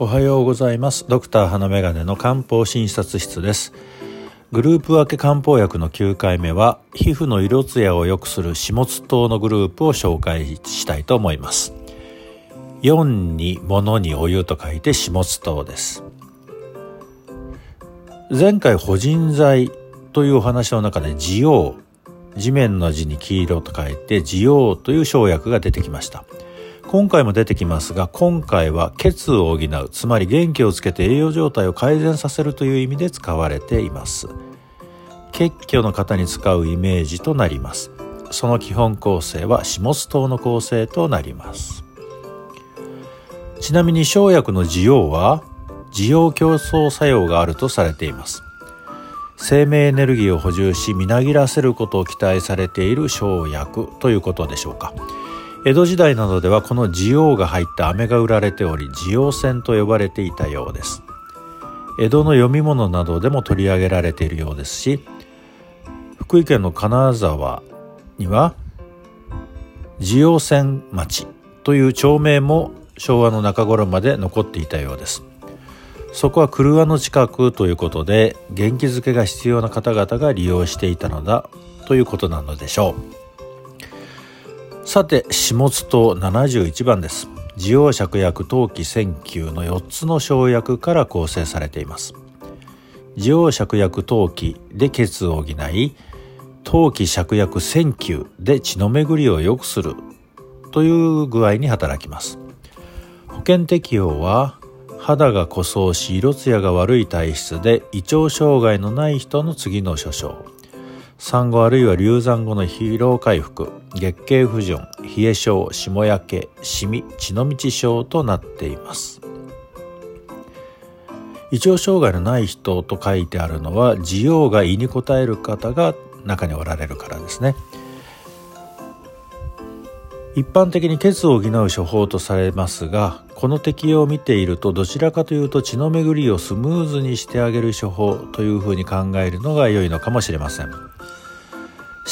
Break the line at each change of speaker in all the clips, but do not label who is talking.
おはようございます。ドクター花眼鏡の漢方診察室です。グループ分け漢方薬の9回目は皮膚の色艶を良くする始末糖のグループを紹介したいと思います。4に物にお湯と書いて始末糖です。前回保人剤というお話の中で地陽地面の字に黄色と書いて地陽という生薬が出てきました。今回も出てきますが今回は血を補うつまり元気をつけて栄養状態を改善させるという意味で使われています。血虚の方に使うイメージとなります。その基本構成は始末糖の構成となります。ちなみに生薬の需要は需要競争作用があるとされています。生命エネルギーを補充しみなぎらせることを期待されている生薬ということでしょうか。江戸時代などではこの地王が入った飴が売られており地王線と呼ばれていたようです。江戸の読み物などでも取り上げられているようですし福井県の金沢には地王線町という町名も昭和の中頃まで残っていたようです。そこは車の近くということで元気づけが必要な方々が利用していたのだということなのでしょう。さて始末糖71番です。滋養芍薬陶器線球の4つの生薬から構成されています。滋養芍薬陶器で血を補い陶器芍薬線球で血の巡りを良くするという具合に働きます。保険適用は肌が枯燥し色艶が悪い体質で胃腸障害のない人の次の所掌。産後あるいは流産後の疲労回復月経不順冷え症霜焼けシミ血の道症となっています。胃腸障害のない人と書いてあるのは需要が胃に応える方が中におられるからですね。一般的に血を補う処方とされますがこの適用を見ているとどちらかというと血の巡りをスムーズにしてあげる処方というふうに考えるのが良いのかもしれません。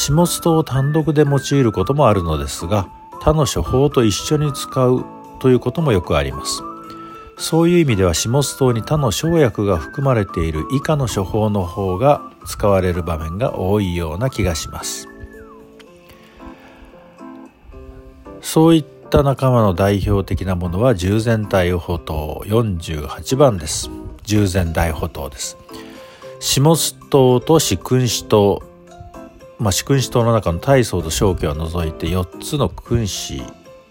始末糖を単独で用いることもあるのですが他の処方と一緒に使うということもよくあります。そういう意味では始末糖に他の生薬が含まれている以下の処方の方が使われる場面が多いような気がします。そういった仲間の代表的なものは従前大補糖48番です。従前大補糖です。始末糖と四君子糖。まあ、四君子島の中の大層と小家を除いて4つの君子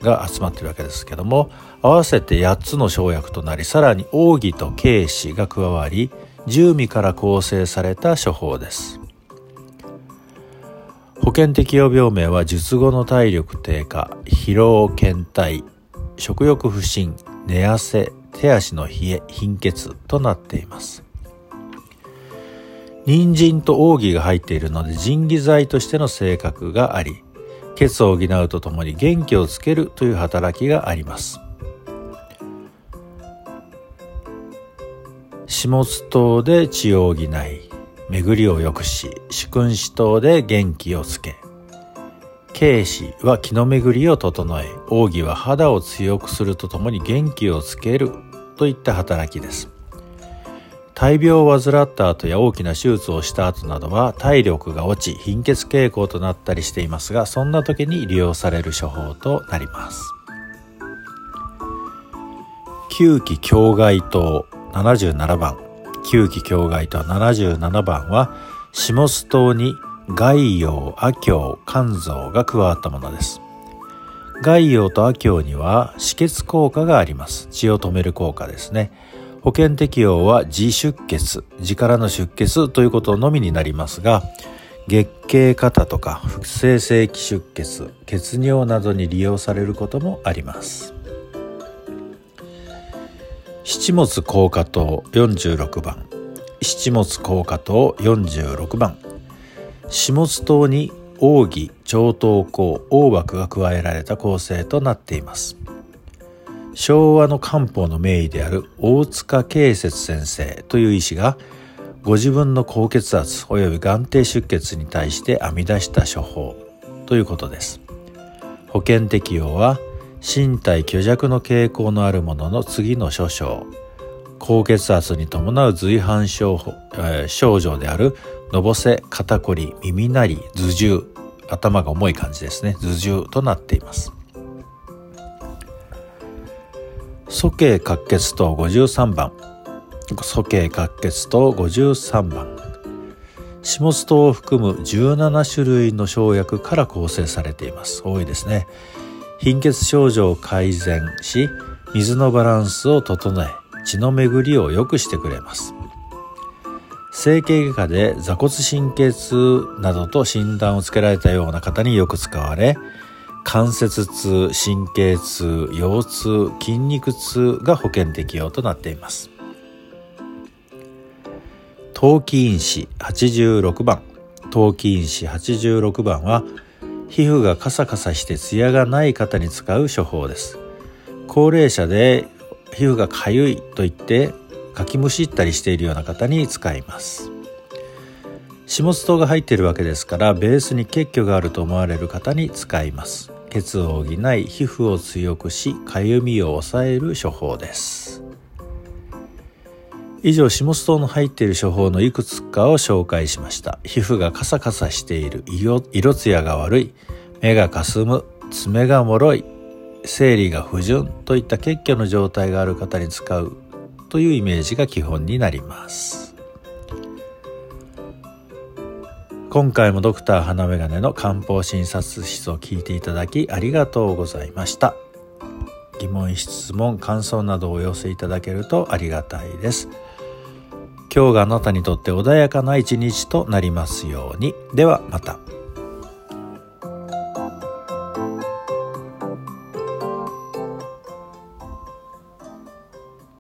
が集まってるわけですけども合わせて8つの生薬となりさらに奥義と慶子が加わり十味から構成された処方です。保険適用病名は術後の体力低下疲労倦怠食欲不振寝汗手足の冷え貧血となっています。人参と奥義が入っているので腎義剤としての性格があり血を補うとともに元気をつけるという働きがあります。始末糖で血を補い巡りを良くし主君子糖で元気をつけ慶子は気の巡りを整え奥義は肌を強くするとともに元気をつけるといった働きです。大病を患った後や大きな手術をした後などは体力が落ち貧血傾向となったりしていますがそんな時に利用される処方となります。吸気境外糖77番。吸気境外糖77番は下須糖に外葉、亜鏡、肝臓が加わったものです。外葉と亜鏡には止血効果があります。血を止める効果ですね。保険適用は自出血、自からの出血ということのみになりますが、月経過とか不正性器出血、血尿などに利用されることもあります。七物硬化糖46番、七物硬化糖46番、始末糖に奥義、超糖項、黄幕が加えられた構成となっています。昭和の漢方の名医である大塚慶節先生という医師がご自分の高血圧及び眼底出血に対して編み出した処方ということです。保険適用は身体虚弱の傾向のあるものの次の諸症。高血圧に伴う随伴症,、えー、症状であるのぼせ肩こり耳鳴り頭重頭が重い感じですね。頭重となっています。鼠径滑血糖53番。鼠径滑血糖53番。下津糖を含む17種類の生薬から構成されています。多いですね。貧血症状を改善し水のバランスを整え血の巡りを良くしてくれます。整形外科で座骨神経痛などと診断をつけられたような方によく使われ関節痛神経痛腰痛筋肉痛が保険適用となっています。陶器因子86番。陶器因子86番は皮膚がカサカサしてツヤがない方に使う処方です。高齢者で皮膚がかゆいと言ってかきむしったりしているような方に使います。下津糖が入っているわけですからベースに血虚があると思われる方に使います。血を補い皮膚を強くしかゆみを抑える処方です。以上下津糖の入っている処方のいくつかを紹介しました。皮膚がカサカサしている色色艶が悪い目がかすむ爪がもろい生理が不順といった血虚の状態がある方に使うというイメージが基本になります。今回もドクター花眼鏡の漢方診察室を聞いていただきありがとうございました。疑問質問感想などをお寄せいただけるとありがたいです。今日があなたにとって穏やかな一日となりますように。ではまた。